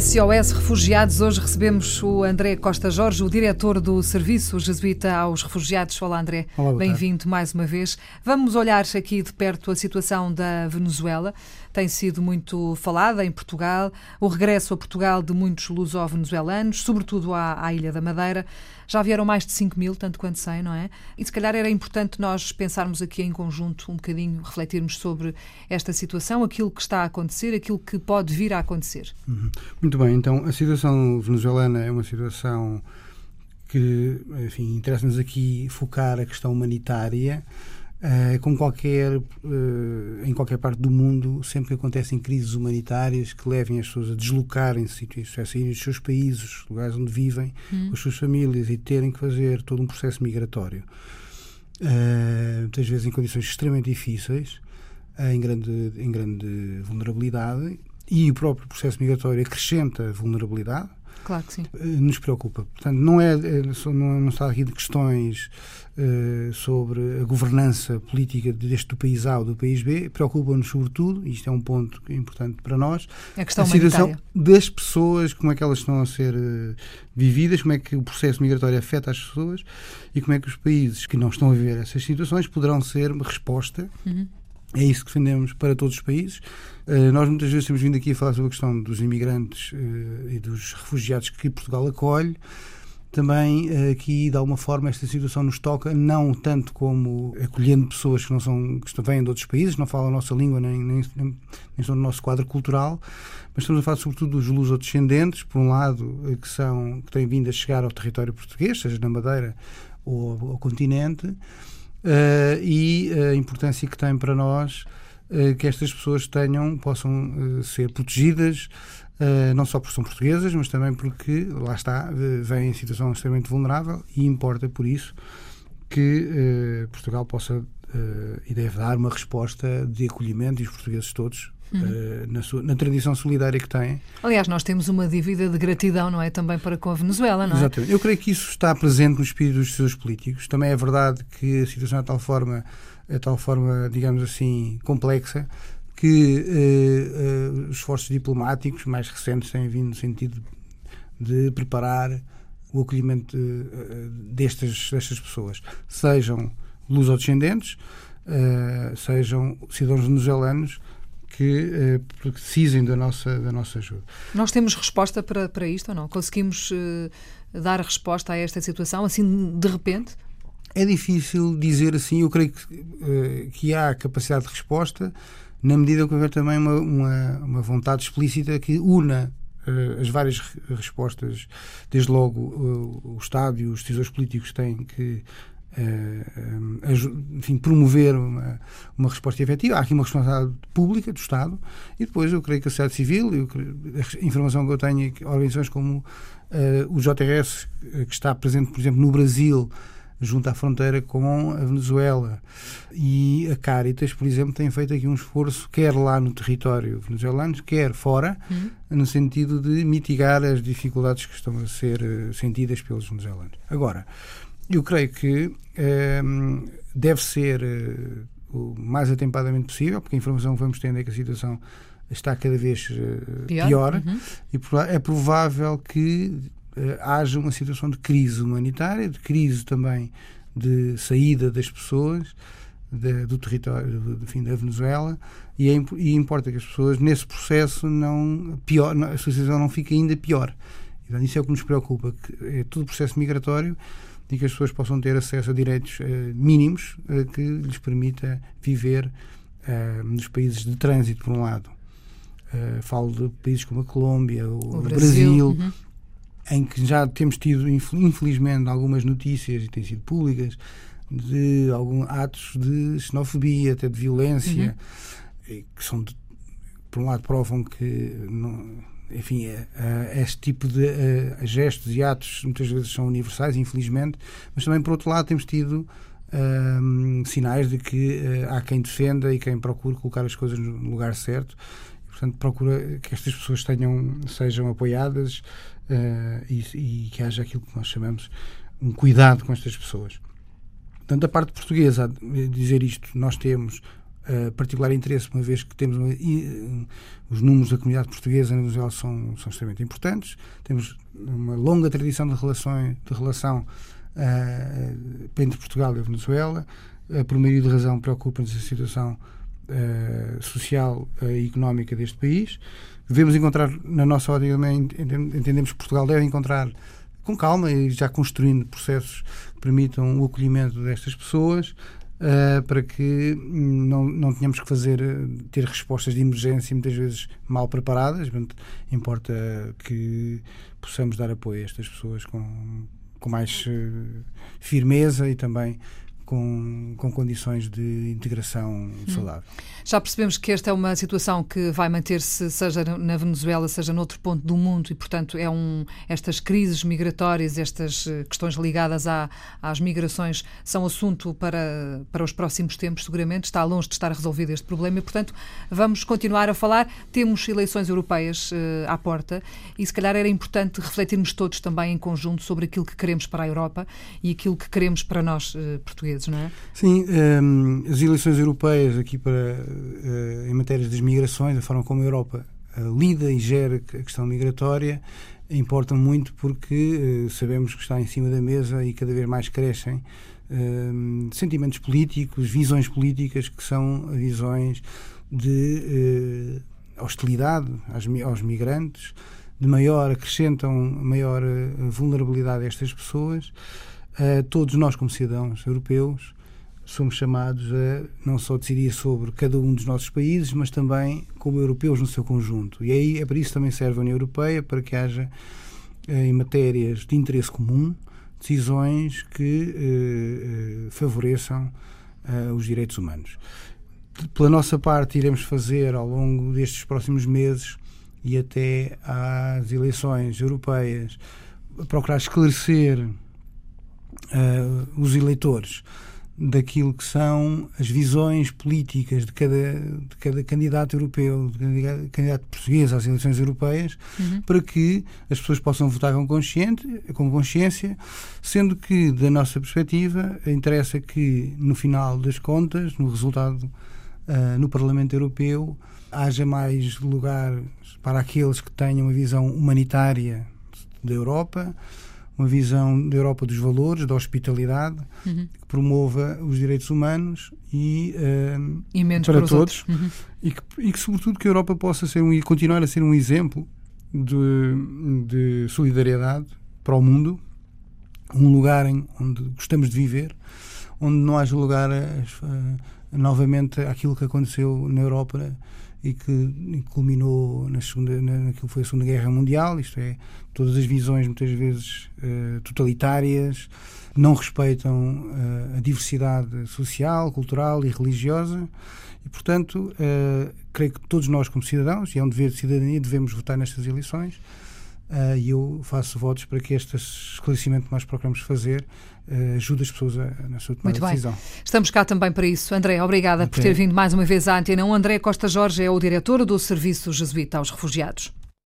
SOS Refugiados. Hoje recebemos o André Costa Jorge, o diretor do Serviço Jesuíta aos Refugiados. Olá, André. Bem-vindo mais uma vez. Vamos olhar aqui de perto a situação da Venezuela. Tem sido muito falada em Portugal, o regresso a Portugal de muitos luso-venezuelanos, sobretudo à, à Ilha da Madeira. Já vieram mais de 5 mil, tanto quanto sei, não é? E se calhar era importante nós pensarmos aqui em conjunto um bocadinho, refletirmos sobre esta situação, aquilo que está a acontecer, aquilo que pode vir a acontecer. Uhum. Muito bem, então a situação venezuelana é uma situação que, enfim, interessa-nos aqui focar a questão humanitária. Uh, como qualquer, uh, em qualquer parte do mundo, sempre que acontecem crises humanitárias que levem as pessoas a deslocarem-se, a saírem dos seus países, lugares onde vivem, hum. com as suas famílias e terem que fazer todo um processo migratório, uh, muitas vezes em condições extremamente difíceis, em, grande, em grande vulnerabilidade, e o próprio processo migratório acrescenta vulnerabilidade Claro que sim. Eh, nos preocupa. Portanto, não, é, é não, não está aqui de questões uh, sobre a governança política deste do país A ou do país B, preocupa-nos sobretudo, e isto é um ponto importante para nós, a, questão a situação das pessoas, como é que elas estão a ser uh, vividas, como é que o processo migratório afeta as pessoas e como é que os países que não estão a viver essas situações poderão ser uma resposta. Uhum é isso que defendemos para todos os países. Uh, nós muitas vezes temos vindo aqui a falar sobre a questão dos imigrantes uh, e dos refugiados que Portugal acolhe. Também uh, aqui, de alguma forma, esta situação nos toca, não tanto como acolhendo pessoas que não são que vêm de outros países, não falam a nossa língua, nem, nem, nem estão no nosso quadro cultural, mas estamos a falar sobretudo dos luso-descendentes, por um lado, que, são, que têm vindo a chegar ao território português, seja na Madeira ou ao, ao continente uh, e a importância que tem para nós uh, que estas pessoas tenham, possam uh, ser protegidas, não só porque são portuguesas, mas também porque, lá está, vêm em situação extremamente vulnerável e importa por isso que Portugal possa e deve dar uma resposta de acolhimento e os portugueses todos uhum. na, sua, na, tradição solidária que têm. Aliás, nós temos uma dívida de gratidão, não é? Também para com a Venezuela, não é? Exatamente. Eu creio que isso está presente no espírito dos seus políticos. Também é verdade que a situação é de tal forma, é tal forma digamos assim, complexa, que uh, uh, os esforços diplomáticos mais recentes têm vindo no sentido de preparar o acolhimento uh, destas, destas pessoas, sejam lusodescendentes, sejam cidadãos venezuelanos, que eh, precisem da nossa, da nossa ajuda. Nós temos resposta para, para isto ou não? Conseguimos eh, dar resposta a esta situação assim de repente? É difícil dizer assim. Eu creio que, eh, que há capacidade de resposta na medida que houver também uma, uma, uma vontade explícita que una uh, as várias respostas, desde logo uh, o Estado e os decisores políticos têm que uh, enfim, promover uma, uma resposta efetiva. Há aqui uma responsabilidade pública do Estado e depois eu creio que a sociedade civil, eu creio, a informação que eu tenho é que organizações como uh, o JRS, que está presente, por exemplo, no Brasil, junto à fronteira com a Venezuela. E a Caritas, por exemplo, tem feito aqui um esforço, quer lá no território venezuelano, quer fora, uhum. no sentido de mitigar as dificuldades que estão a ser sentidas pelos venezuelanos. Agora, eu creio que ehm, deve ser uh, o mais atempadamente possível, porque a informação que vamos tendo é que a situação está cada vez uh, pior, pior uhum. e é provável que uh, haja uma situação de crise humanitária, de crise também de saída das pessoas de, do território do, fim da Venezuela e, é, e, importa que as pessoas nesse processo não pior, a situação não fique ainda pior. Então, isso é o que nos preocupa, que é todo o processo migratório e que as pessoas possam ter acesso a direitos uh, mínimos uh, que lhes permita viver uh, nos países de trânsito, por um lado. falo de países como a Colômbia, o, o Brasil, Brasil uhum. em que já temos tido, infelizmente, algumas notícias, e têm sido públicas, de alguns atos de xenofobia, até de violência, uhum. que são, de, por um lado, provam que não, enfim, uh, este tipo de uh, gestos e atos muitas vezes são universais, infelizmente, mas também, por outro lado, temos tido uh, sinais de que há quem defenda e quem procure colocar as coisas no lugar certo. E, portanto, procura que estas pessoas tenham, sejam apoiadas e, e, que haja aquilo que nós chamamos um cuidado com estas pessoas. Portanto, a parte portuguesa, dizer isto, nós temos uh, particular interesse, uma vez que temos uma, uh, os números da comunidade portuguesa na Venezuela são, são extremamente importantes, temos uma longa tradição de, relações, de relação uh, entre Portugal e a Venezuela, por meio de razão preocupa-nos a situação social e económica deste país. Devemos encontrar, na nossa ordem entendemos que Portugal deve encontrar com calma e já construindo processos que permitam o acolhimento destas pessoas, Uh, para que não, não tenhamos que fazer ter respostas de emergência muitas vezes mal preparadas. Importa que possamos dar apoio a estas pessoas com, com mais uh, firmeza e também com, com condições de integração hum. saudável. Já percebemos que esta é uma situação que vai manter-se, seja na Venezuela, seja noutro ponto do mundo, e, portanto, é um, estas crises migratórias, estas eh, questões ligadas à, às migrações, são assunto para, para os próximos tempos, seguramente. Está longe de estar resolvido este problema e, portanto, vamos continuar a falar. Temos eleições europeias uh, à porta e, se calhar, era importante refletirmos todos também em conjunto sobre aquilo que queremos para a Europa e aquilo que queremos para nós, uh, portugueses, não é? Sim, um, ehm, as eleições europeias aqui para uh, em matérias das migrações, a forma como a Europa uh, lida e gera a questão migratória, importam muito porque uh, sabemos que está em cima da mesa e cada vez mais crescem ehm, sentimentos políticos, visões políticas que são visões de hostilidade aos, aos migrantes, de maior, acrescentam maior vulnerabilidade a estas pessoas. Todos nós, como cidadãos europeus, somos chamados a não só decidir sobre cada um dos nossos países, mas também como europeus no seu conjunto. E aí é para isso também serve a União Europeia, para que haja, eh, em matérias de interesse comum, decisões que eh, eh, favoreçam os direitos humanos. Pela nossa parte, iremos fazer ao longo destes próximos meses e até às eleições europeias procurar esclarecer eh, os eleitores daquilo que são as visões políticas de cada, de cada candidato europeu, de cada candidato português às eleições europeias, uhum. para que as pessoas possam votar com, consciente, com consciência, sendo que, da nossa perspectiva, interessa que, no final das contas, no resultado uh, no Parlamento Europeu, haja mais lugar para aqueles que tenham uma visão humanitária da Europa, uma visão da Europa dos valores, da hospitalidade, uhum. que promova os direitos humanos e, uh, e para, para todos, uhum. e, que, e que, sobretudo, que a Europa possa ser um, continuar a ser um exemplo de, de solidariedade para o mundo, um lugar em, onde gostamos de viver, onde não haja lugar a, a, novamente aquilo que aconteceu na Europa e que culminou na segunda, na, naquilo que foi a Segunda Guerra Mundial, isto é, todas as visões muitas vezes uh, totalitárias, não respeitam uh, a diversidade social, cultural e religiosa e, portanto, uh, creio que todos nós como cidadãos, e é um dever de cidadania, devemos votar nestas eleições e eu faço votos para que este esclarecimento que nós procuramos fazer uh, ajude as pessoas a, na sua tomada de decisão. Bem. Estamos cá também para isso. André, obrigada okay. por ter vindo mais uma vez à Antena. O André Costa Jorge é o diretor do Serviço Jesuíta aos Refugiados.